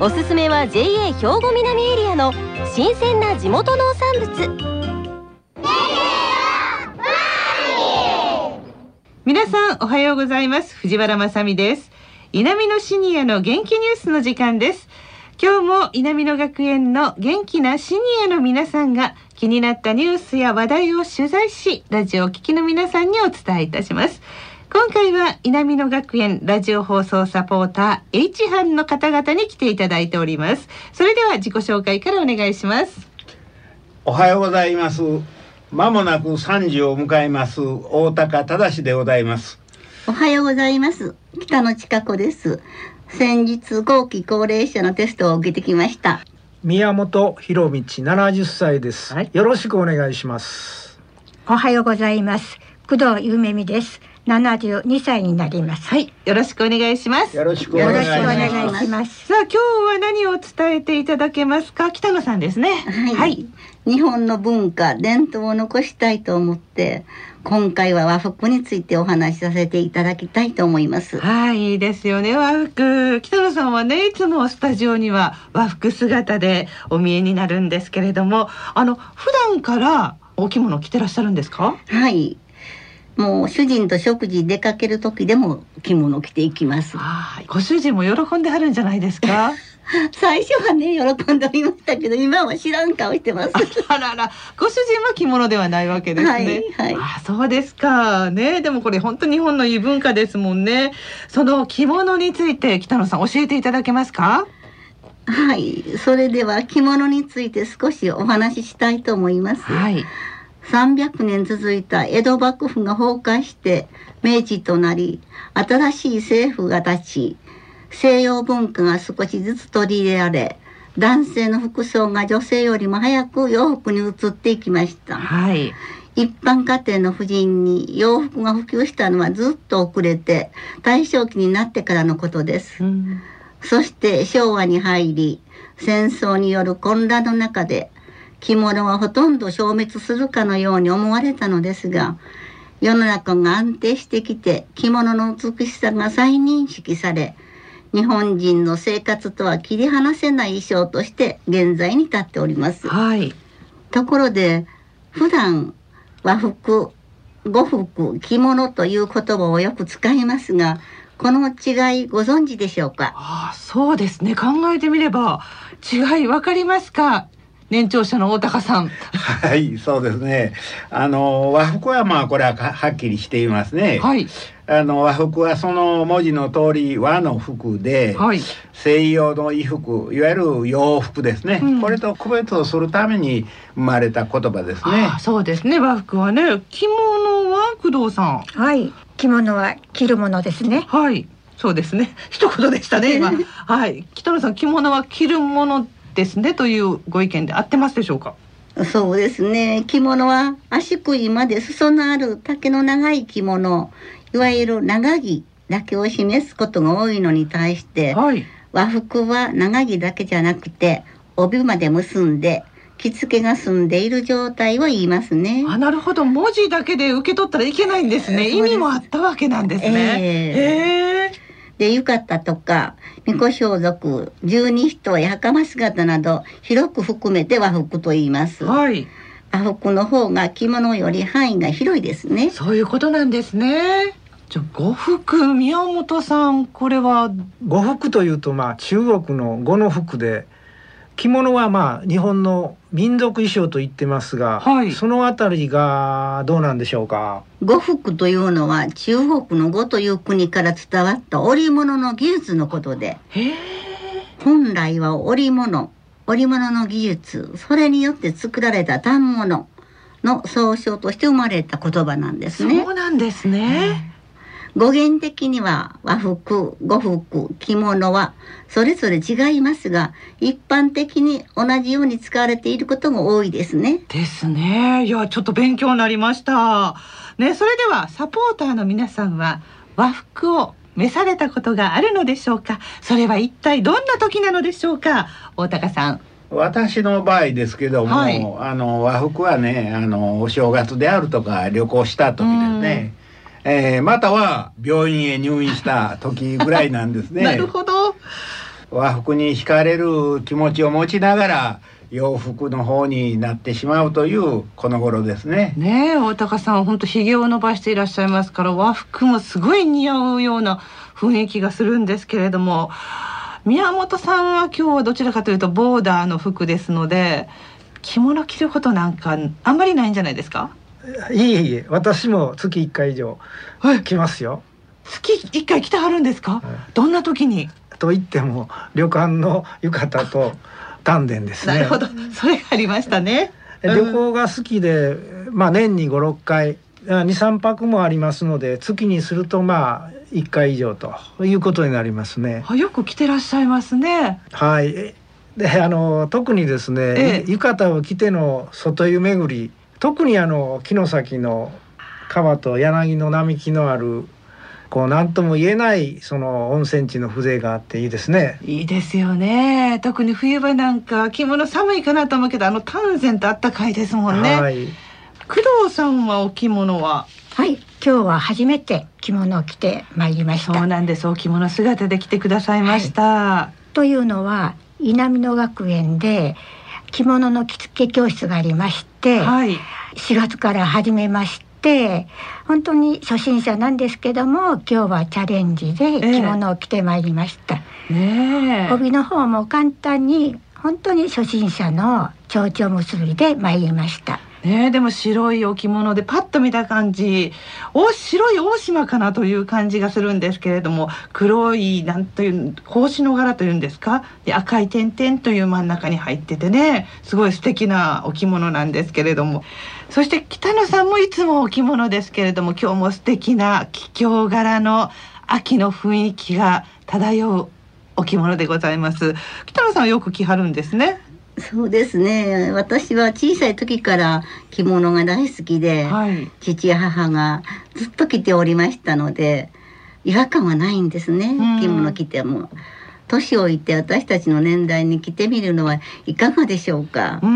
おすすめは JA 兵庫南エリアの新鮮な地元農産物。皆さんおはようございます。藤原まさです。稲美のシニアの元気ニュースの時間です。今日も稲美野学園の元気なシニアの皆さんが気になったニュースや話題を取材しラジオを聴きの皆さんにお伝えいたします。今回は稲美野学園ラジオ放送サポーター H 班の方々に来ていただいております。それでは自己紹介からお願いします。おはようございます。まもなく3時を迎えます大高忠でございます。おはようございます。北野千佳子です。先日後期高齢者のテストを受けてきました。宮本博道70歳です、はい、よろしくお願いします。おはようございます。工藤ゆめみです72歳になります。はい、よろしくお願いします。よろしくお願いします。さあ、今日は何を伝えていただけますか、北野さんですね。はい。はい、日本の文化、伝統を残したいと思って。今回は和服についてお話しさせていただきたいと思います。はい、いいですよね。和服。北野さんはね、いつもスタジオには和服姿でお見えになるんですけれども、あの普段からお着物着てらっしゃるんですか？はい。もう主人と食事出かける時でも着物着ていきます。ご主人も喜んではるんじゃないですか？最初はね喜んでおりましたけど今は知らん顔してます。あららご主人は着物ではないわけですね、はいはい、あそうですか。ねでもこれ本当日本の異文化ですもんね。その着物について北野さん教えていただけますか？はい。それでは着物について少しお話ししたいと思います。はい300年続いた江戸幕府が崩壊して明治となり新しい政府が立ち西洋文化が少しずつ取り入れられ男性の服装が女性よりも早く洋服に移っていきました、はい、一般家庭の婦人に洋服が普及したのはずっと遅れて大正期になってからのことです、うん、そして昭和に入り戦争による混乱の中で着物はほとんど消滅するかのように思われたのですが世の中が安定してきて着物の美しさが再認識され日本人の生活とは切り離せない衣装として現在に至っております。はい、ところで普段和服呉服着物という言葉をよく使いますがこの違いご存知でしょうか？あそうですね。考えてみれば違いわかりますか？年長者の大高さん。はい、そうですね。あの和服はまあこれははっきりしていますね。はい。あの和服はその文字の通り和の服で、はい、西洋の衣服いわゆる洋服ですね、うん、これと区別をするために生まれた言葉ですね。そうですね和服はね着物は工藤さん。はい着物は着るものですね。はい。そうですね。一言でしたね、今。はい。北野さん、着物は着るものですねというご意見で合ってますでしょうか？そうですね着物は足首まで裾のある丈の長い着物いわゆる長着だけを示すことが多いのに対して、はい、和服は長着だけじゃなくて帯まで結んで着付けが済んでいる状態を言いますね。あ、なるほど。文字だけで受け取ったらいけないんですね。意味もあったわけなんですね。えー、えーで浴衣とか巫女装束十二人や袴姿など広く含めて和服と言います。はい。和服の方が着物より範囲が広いですね。そういうことなんですね。じゃ呉服宮本さんこれは？呉服というとまあ中国の呉の服で着物はまあ日本の民族衣装と言ってますが、はい、そのあたりがどうなんでしょうか？呉服というのは中国の呉という国から伝わった織物の技術のことで本来は織物織物の技術それによって作られた反物の総称として生まれた言葉なんですね。そうなんですね、語源的には和服、呉服、着物はそれぞれ違いますが、一般的に同じように使われていることが多いですね。ですね。いや、ちょっと勉強になりました。ね、それではサポーターの皆さんは和服を召されたことがあるのでしょうか？それは一体どんな時なのでしょうか？大高さん。私の場合ですけども、はい、あの和服はねあのお正月であるとか旅行した時ですね、えー、または病院へ入院した時ぐらいなんですね。なるほど和服に惹かれる気持ちを持ちながら洋服の方になってしまうというこの頃ですね。ねえ大高さん本当ひげを伸ばしていらっしゃいますから和服もすごい似合うような雰囲気がするんですけれども宮本さんは今日はどちらかというとボーダーの服ですので着物着ることなんかあんまりないんじゃないですか？いえいえ私も月1回以上着ますよ。月1回着てはるんですか、はい、どんな時に？と言っても旅館の浴衣と丹田ですね。なるほどそれがありましたね。旅行が好きで、まあ年に5、6回二三泊もありますので月にするとまあ一回以上ということになりますね。よく来てらっしゃいますね。はい。であの特にですね、ええ、浴衣を着ての外湯巡り特にあの城崎の川と柳の並木のあるこう何とも言えないその温泉地の風情があっていいですね。いいですよね。特に冬場なんか着物寒いかなと思うけどあの丹前とあったかいですもんね。はい、工藤さんはお着物は？はい。今日は初めて着物を着てまいりました。そうなんです。お着物姿で来てくださいました、はい、というのは稲美野学園で着物の着付け教室がありまして、はい、4月から始めまして本当に初心者なんですけども今日はチャレンジで着物を着てまいりました、え。ー、帯の方も簡単に本当に初心者の蝶々結びで参りましたねでも白い置物でパッと見た感じ。お白い大島かなという感じがするんですけれども黒いなんという格子の柄というんですか？で赤い点々という真ん中に入っててねすごい素敵な置物なんですけれども。そして北野さんもいつも置物ですけれども今日も素敵な桔梗柄の秋の雰囲気が漂う置物でございます。北野さんはよく着はるんですね。そうですね私は小さい時から着物が大好きで、はい、父や母がずっと着ておりましたので違和感はないんですね、着物着ても。年老いて私たちの年代に着てみるのはいかがでしょうか。う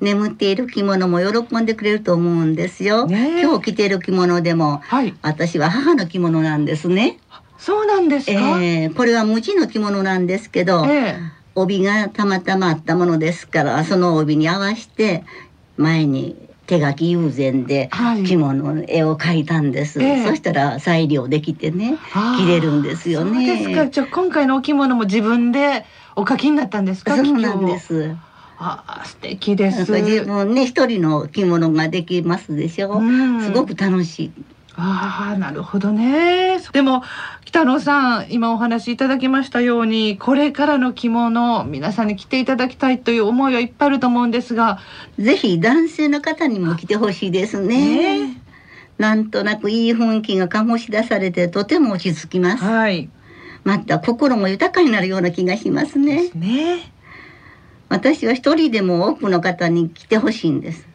眠っている着物も喜んでくれると思うんですよ。ね、今日着ている着物でも、はい、私は母の着物なんですね。そうなんですか？えー、これは無地の着物なんですけど、えー帯がたまたまあったものですからその帯に合わせて前に手書き友禅で着物の絵を描いたんです、はい、そしたら裁量できてね着れるんですよね。ですか。じゃあ今回のお着物も自分でお書きになったんですか？そうなんです。あ素敵です。自分ね一人の着物ができますでしょ、うん、すごく楽しい。ああなるほどね。でも北野さん今お話しいただきましたようにこれからの着物皆さんに着ていただきたいという思いはいっぱいあると思うんですがぜひ男性の方にも着てほしいですね、ね、なんとなくいい雰囲気が醸し出されてとても落ち着きます、はい、また心も豊かになるような気がしますね。ね。私は一人でも多くの方に来てほしいんです。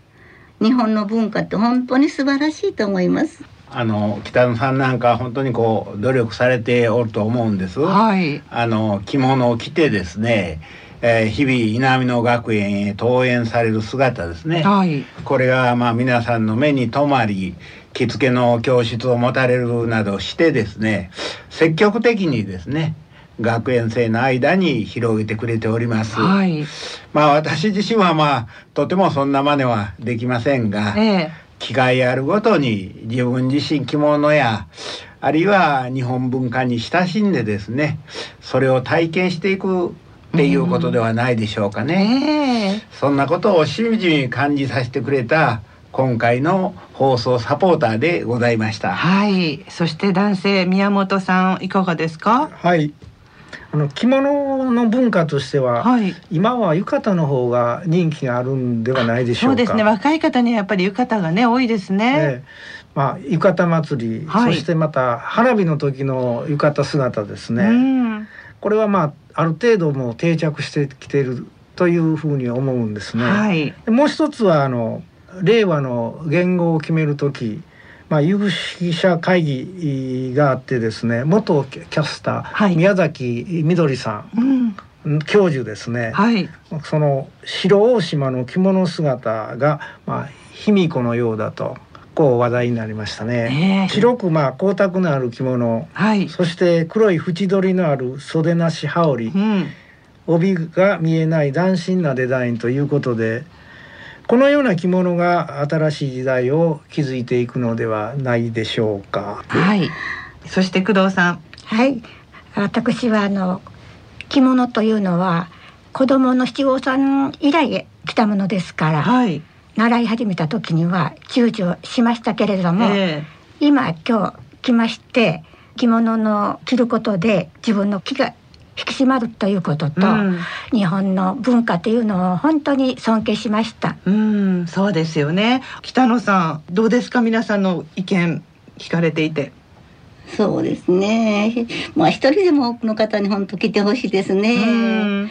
日本の文化って本当に素晴らしいと思いますあの北野さんなんか本当にこう努力されておると思うんです。はい、あの着物を着てですね、えー、日々稲美野学園へ登園される姿ですね。はい、これがまあ皆さんの目に留まり、着付けの教室を持たれるなどしてですね、積極的にですね。学園生の間に広げてくれております。はい、まあ私自身はまあとてもそんな真似はできませんが、ええ機会あるごとに自分自身着物やあるいは日本文化に親しんでですねそれを体験していくっていうことではないでしょうかね。えー、そんなことをしみじみ感じさせてくれた今回の放送サポーターでございました。はい。そして男性宮本さんいかがですか？はい。あの着物の文化としては、はい、今は浴衣の方が人気があるんではないでしょうか。そうですね。若い方にはやっぱり浴衣がね多いですね。ねまあ、浴衣祭り、はい、そしてまた花火の時の浴衣姿ですね。これはまあある程度もう定着してきているというふうに思うんですね。はい、もう一つはあの令和の言語を決める時、まあ、有識者会議があってですね元キャスター、はい、宮崎みどりさん、うん、教授ですね、はい、その白大島の着物姿が、まあ、卑弥呼のようだと。構話題になりましたね、えー、白くまあ光沢のある着物、はい、そして黒い縁取りのある袖なし羽織、うん、帯が見えない斬新なデザインということでこのような着物が新しい時代を築いていくのではないでしょうか。はい。そして工藤さん。はい。私はあの着物というのは子供の七五三以来来たものですから、はい、習い始めた時には躊躇しましたけれども、えー、今今日来まして着物の着ることで自分の気が引き締まるということと、うん、日本の文化というのを本当に尊敬しました。うん、そうですよね。北野さん、どうですか？皆さんの意見聞かれていて。そうですね。まあ一人でも多くの方に本当来てほしいですね。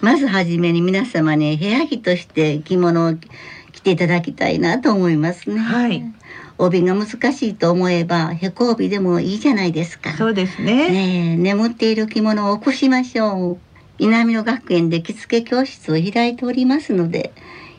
まずはじめに皆様に部屋着として着物を着ていただきたいなと思いますね。はい。帯が難しいと思えばへこ帯でもいいじゃないですか。そうですね。ね眠っている着物を起こしましょう。稲美野学園で着付け教室を開いておりますので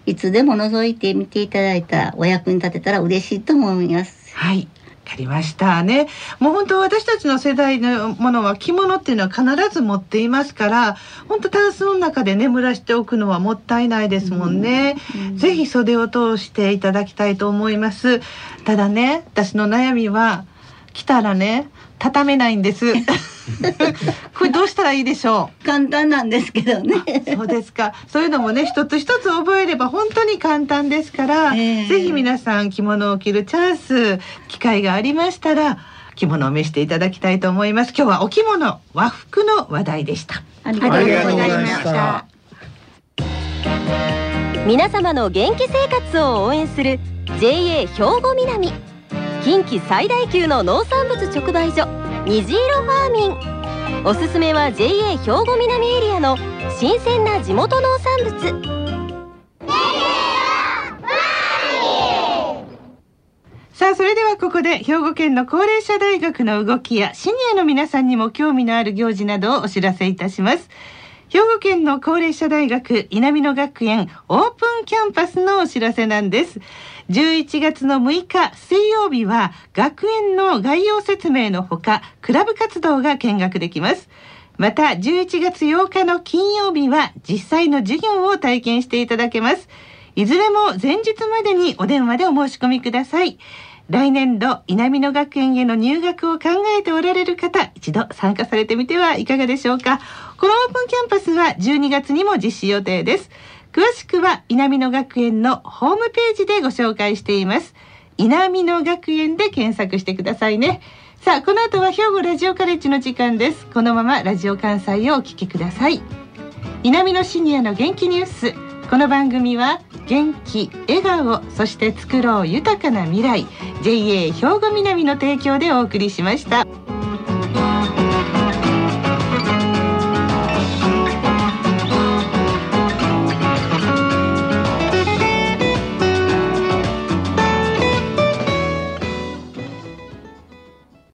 いつでも覗いてみていただいたお役に立てたら嬉しいと思います。はいかりましたね。もう本当私たちの世代のものは着物っていうのは必ず持っていますから、本当タンスの中で眠らしておくのはもったいないですもんね。ん、ぜひ袖を通していただきたいと思います。ただね、私の悩みは来たらね、畳めないんです。これどうしたらいいでしょう？簡単なんですけどね。そうですか。そういうのもね、一つ一つ覚えれば本当に簡単ですから、えー、ぜひ皆さん着物を着るチャンス、機会がありましたら。着物を召していただきたいと思います。今日はお着物和服の話題でした。ありがとうございました。皆様の元気生活を応援する JA 兵庫南近畿最大級の農産物直売所虹色ファーミン。おすすめは JA 兵庫南エリアの新鮮な地元農産物。さあそれではここで兵庫県の高齢者大学の動きやシニアの皆さんにも興味のある行事などをお知らせいたします。兵庫県の高齢者大学稲美野学園オープンキャンパスのお知らせなんです。11月の6日水曜日は学園の概要説明のほかクラブ活動が見学できます。また11月8日の金曜日は実際の授業を体験していただけます。いずれも前日までにお電話でお申し込みください。来年度稲美野学園への入学を考えておられる方一度参加されてみてはいかがでしょうか。このオープンキャンパスは12月にも実施予定です詳しくは稲美野学園のホームページでご紹介しています。稲美野学園で検索してくださいね。さあ、この後は兵庫ラジオカレッジの時間です。このままラジオ関西をお聞きください。稲美野シニアの元気ニュース。この番組は元気、笑顔、そして作ろう豊かな未来 JA 兵庫南の提供でお送りしました。